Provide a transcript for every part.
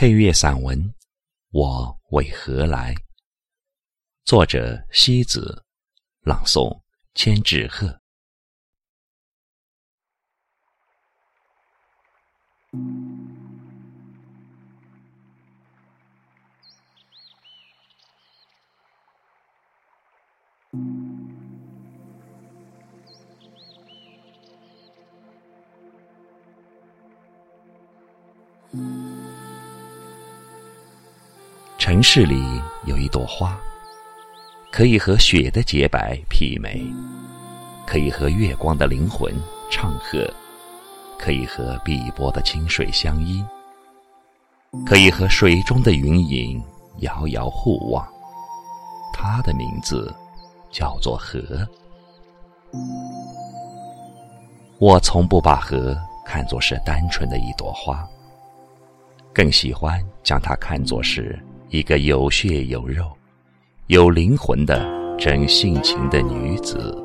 配乐散文《我为何来》，作者西子，朗诵千纸鹤。城市里有一朵花，可以和雪的洁白媲美，可以和月光的灵魂唱和，可以和碧波的清水相依，可以和水中的云影遥遥互望。它的名字叫做河。我从不把河看作是单纯的一朵花，更喜欢将它看作是一个有血有肉、有灵魂的真性情的女子。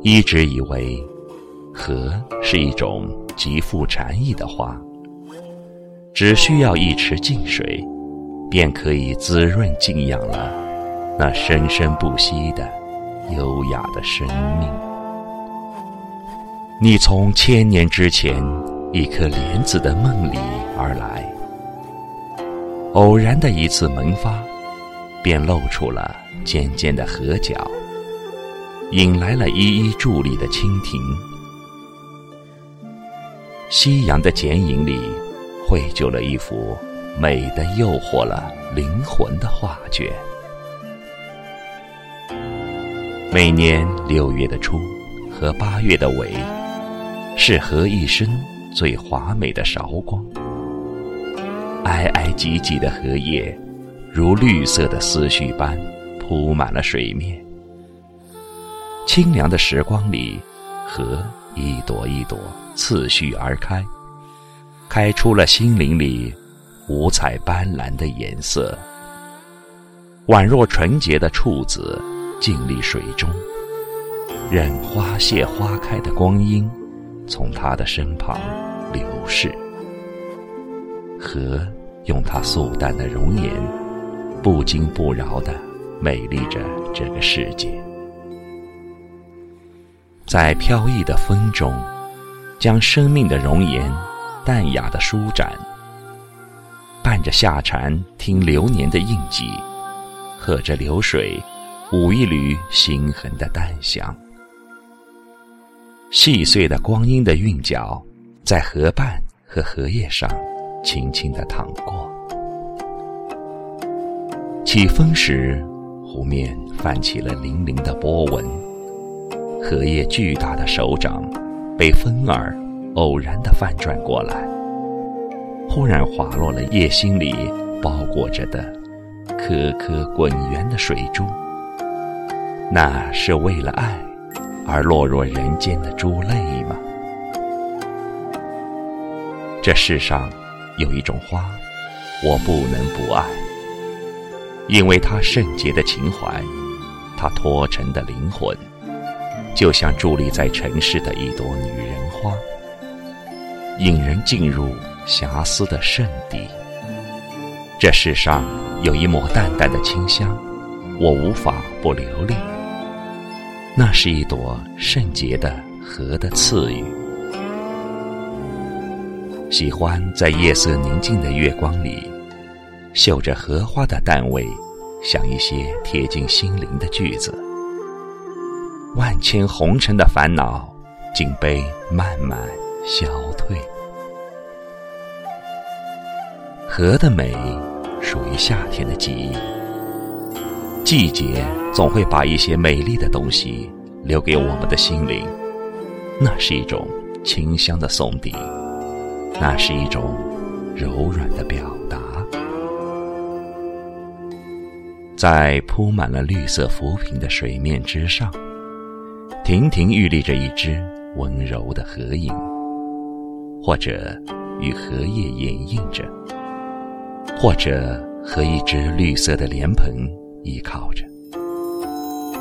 一直以为，河是一种极富禅意的花，只需要一池净水，便可以滋润静养了那生生不息的。优雅的生命，你从千年之前一颗莲子的梦里而来，偶然的一次萌发，便露出了尖尖的河角，引来了一一伫立的蜻蜓。夕阳的剪影里，绘就了一幅美的诱惑了灵魂的画卷。每年六月的初和八月的尾，是荷一生最华美的韶光。挨挨挤挤的荷叶，如绿色的思绪般铺满了水面。清凉的时光里，荷一朵一朵次序而开，开出了心灵里五彩斑斓的颜色，宛若纯洁的处子。静立水中，任花谢花开的光阴从他的身旁流逝。河用它素淡的容颜，不惊不扰的美丽着这个世界。在飘逸的风中，将生命的容颜淡雅的舒展，伴着夏蝉听流年的印记，和着流水。舞一缕心痕的淡香，细碎的光阴的韵脚，在河畔和荷叶上轻轻的淌过。起风时，湖面泛起了粼粼的波纹，荷叶巨大的手掌被风儿偶然的翻转过来，忽然滑落了叶心里包裹着的颗颗滚圆的水珠。那是为了爱而落入人间的珠泪吗？这世上有一种花，我不能不爱，因为它圣洁的情怀，它脱尘的灵魂，就像伫立在城市的一朵女人花，引人进入遐思的圣地。这世上有一抹淡淡的清香，我无法不留恋。那是一朵圣洁的荷的赐予，喜欢在夜色宁静的月光里，嗅着荷花的淡味，想一些贴近心灵的句子。万千红尘的烦恼，竟被慢慢消退。荷的美，属于夏天的记忆。季节总会把一些美丽的东西留给我们的心灵，那是一种清香的送递，那是一种柔软的表达。在铺满了绿色浮萍的水面之上，亭亭玉立着一只温柔的荷影，或者与荷叶掩映着，或者和一只绿色的莲蓬。依靠着，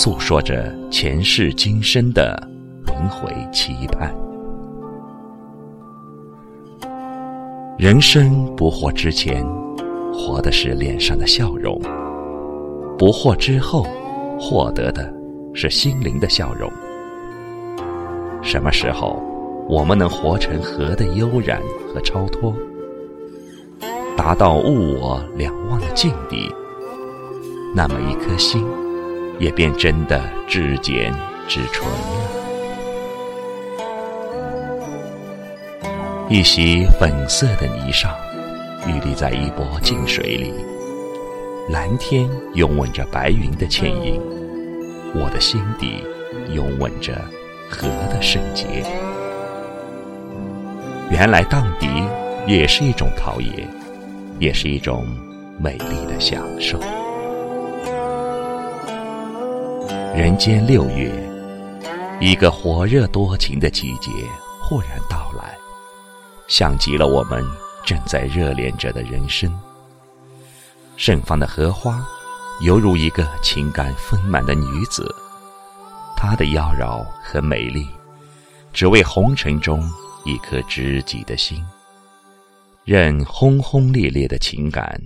诉说着前世今生的轮回期盼。人生不惑之前，活的是脸上的笑容；不惑之后，获得的是心灵的笑容。什么时候，我们能活成河的悠然和超脱，达到物我两忘的境地，那么一颗心，也便真的至简至纯了。一袭粉色的霓裳，屹立在一波静水里，蓝天拥吻着白云的倩影，我的心底拥吻着河的圣洁。原来荡涤也是一种陶冶，也是一种美丽的享受。人间六月，一个火热多情的季节忽然到来。像极了我们正在热恋着的人生。盛放的荷花，犹如一个情感丰满的女子，她的妖娆和美丽，只为红尘中一颗知己的心。任轰轰烈烈的情感，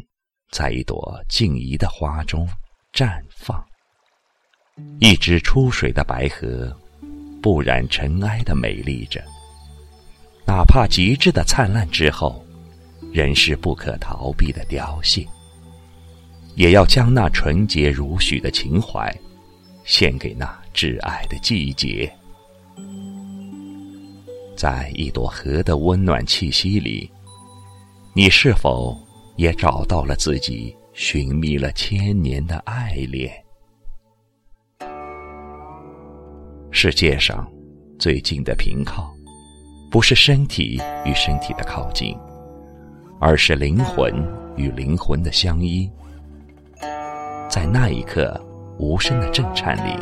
在一朵静怡的花中绽放。一只出水的白荷，不染尘埃的美丽着。哪怕极致的灿烂之后，仍是不可逃避的凋谢。也要将那纯洁如许的情怀，献给那挚爱的季节。在一朵荷的温暖气息里，你是否也找到了自己寻觅了千年的爱恋？世界上最近的凭靠。不是身体与身体的靠近，而是灵魂与灵魂的相依。在那一刻无声的震颤里，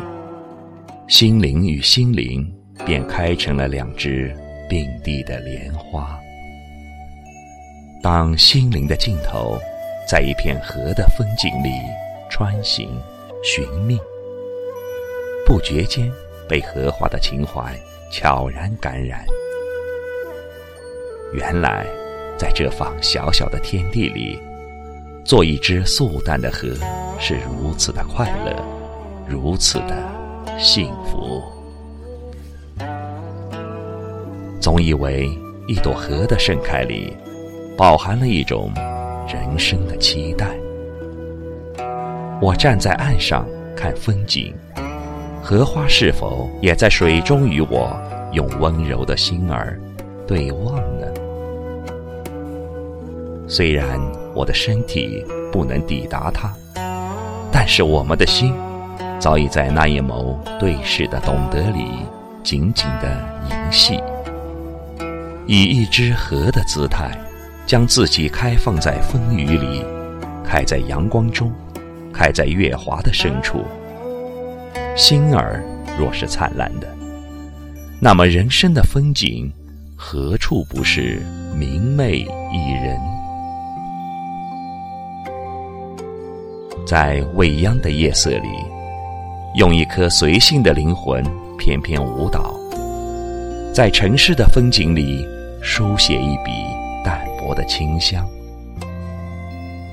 心灵与心灵便开成了两只并蒂的莲花。当心灵的尽头，在一片河的风景里穿行寻觅，不觉间被荷花的情怀悄然感染。原来，在这方小小的天地里，做一只素淡的河，是如此的快乐，如此的幸福。总以为一朵荷的盛开里，饱含了一种人生的期待。我站在岸上看风景，荷花是否也在水中与我用温柔的心儿对望呢？虽然我的身体不能抵达它，但是我们的心早已在那一眸对视的懂得里紧紧的凝系，以一只河的姿态，将自己开放在风雨里，开在阳光中，开在月华的深处。心儿若是灿烂的，那么人生的风景何处不是明媚宜人？在未央的夜色里，用一颗随性的灵魂翩翩舞蹈；在城市的风景里，书写一笔淡薄的清香。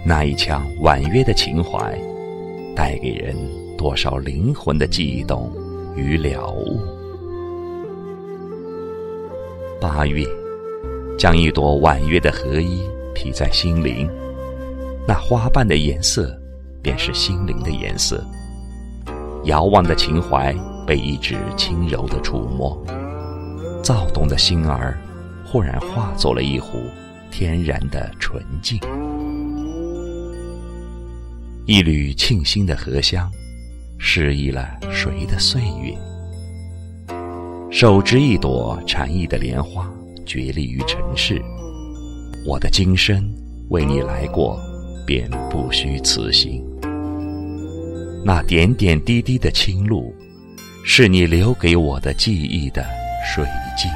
那一腔婉约的情怀，带给人多少灵魂的悸动与了悟。八月，将一朵婉约的荷衣披在心灵，那花瓣的颜色。便是心灵的颜色，遥望的情怀被一指轻柔的触摸，躁动的心儿忽然化作了一壶天然的纯净。一缕沁心的荷香，失意了谁的岁月？手执一朵禅意的莲花，绝立于尘世。我的今生为你来过，便不虚此行。那点点滴滴的清露，是你留给我的记忆的水晶。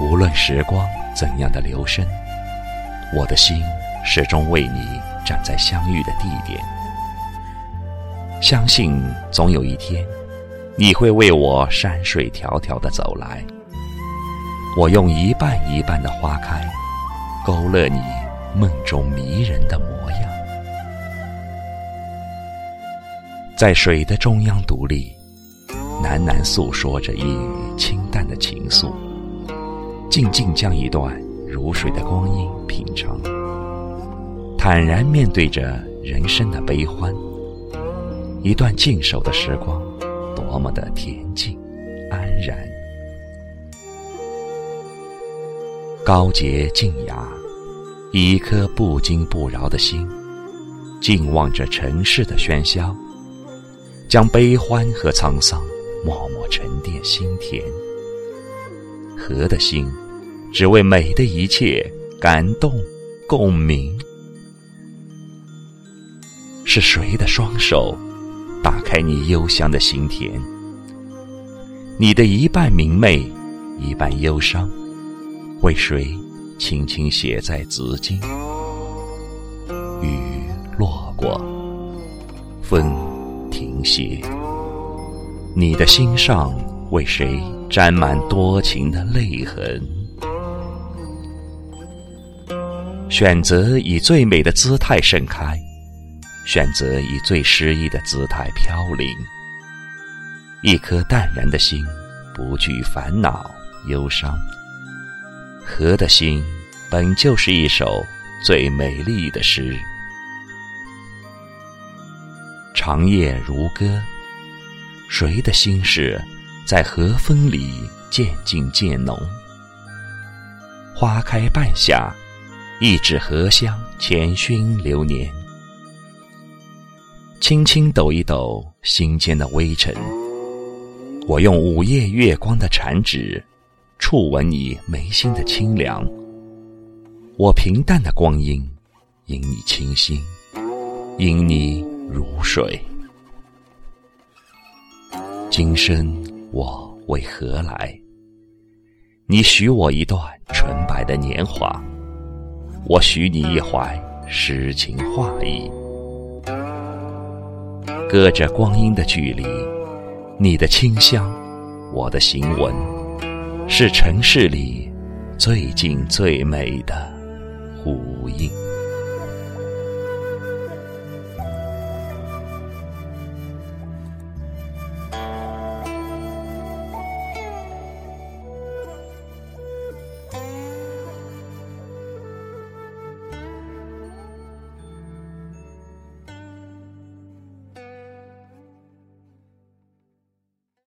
无论时光怎样的流深，我的心始终为你站在相遇的地点。相信总有一天，你会为我山水迢迢的走来。我用一瓣一瓣的花开，勾勒你梦中迷人的模样。在水的中央独立，喃喃诉说着一缕清淡的情愫，静静将一段如水的光阴品尝，坦然面对着人生的悲欢。一段静守的时光，多么的恬静安然。高洁静雅，以一颗不惊不扰的心，静望着尘世的喧嚣。将悲欢和沧桑默默沉淀心田，和的心，只为美的一切感动共鸣。是谁的双手打开你幽香的心田？你的一半明媚，一半忧伤，为谁轻轻写在紫金？雨落过，风。停歇，你的心上为谁沾满多情的泪痕？选择以最美的姿态盛开，选择以最诗意的姿态飘零。一颗淡然的心，不惧烦恼忧伤。和的心，本就是一首最美丽的诗。长夜如歌，谁的心事在和风里渐静渐浓？花开半夏，一纸荷香千熏流年。轻轻抖一抖心间的微尘，我用午夜月光的禅指，触吻你眉心的清凉。我平淡的光阴，因你清新，因你。如水，今生我为何来？你许我一段纯白的年华，我许你一怀诗情画意。隔着光阴的距离，你的清香，我的行文，是城市里最近最美的呼应。